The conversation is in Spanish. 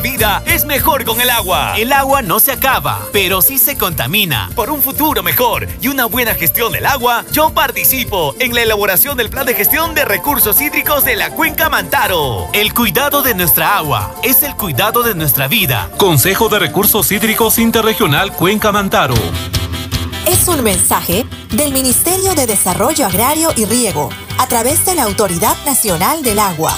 vida es mejor con el agua. El agua no se acaba, pero sí se contamina. Por un futuro mejor y una buena gestión del agua, yo participo en la elaboración del plan de gestión de recursos hídricos de la Cuenca Mantaro. El cuidado de nuestra agua es el cuidado de nuestra vida. Consejo de Recursos Hídricos Interregional Cuenca Mantaro. Es un mensaje del Ministerio de Desarrollo Agrario y Riego a través de la Autoridad Nacional del Agua.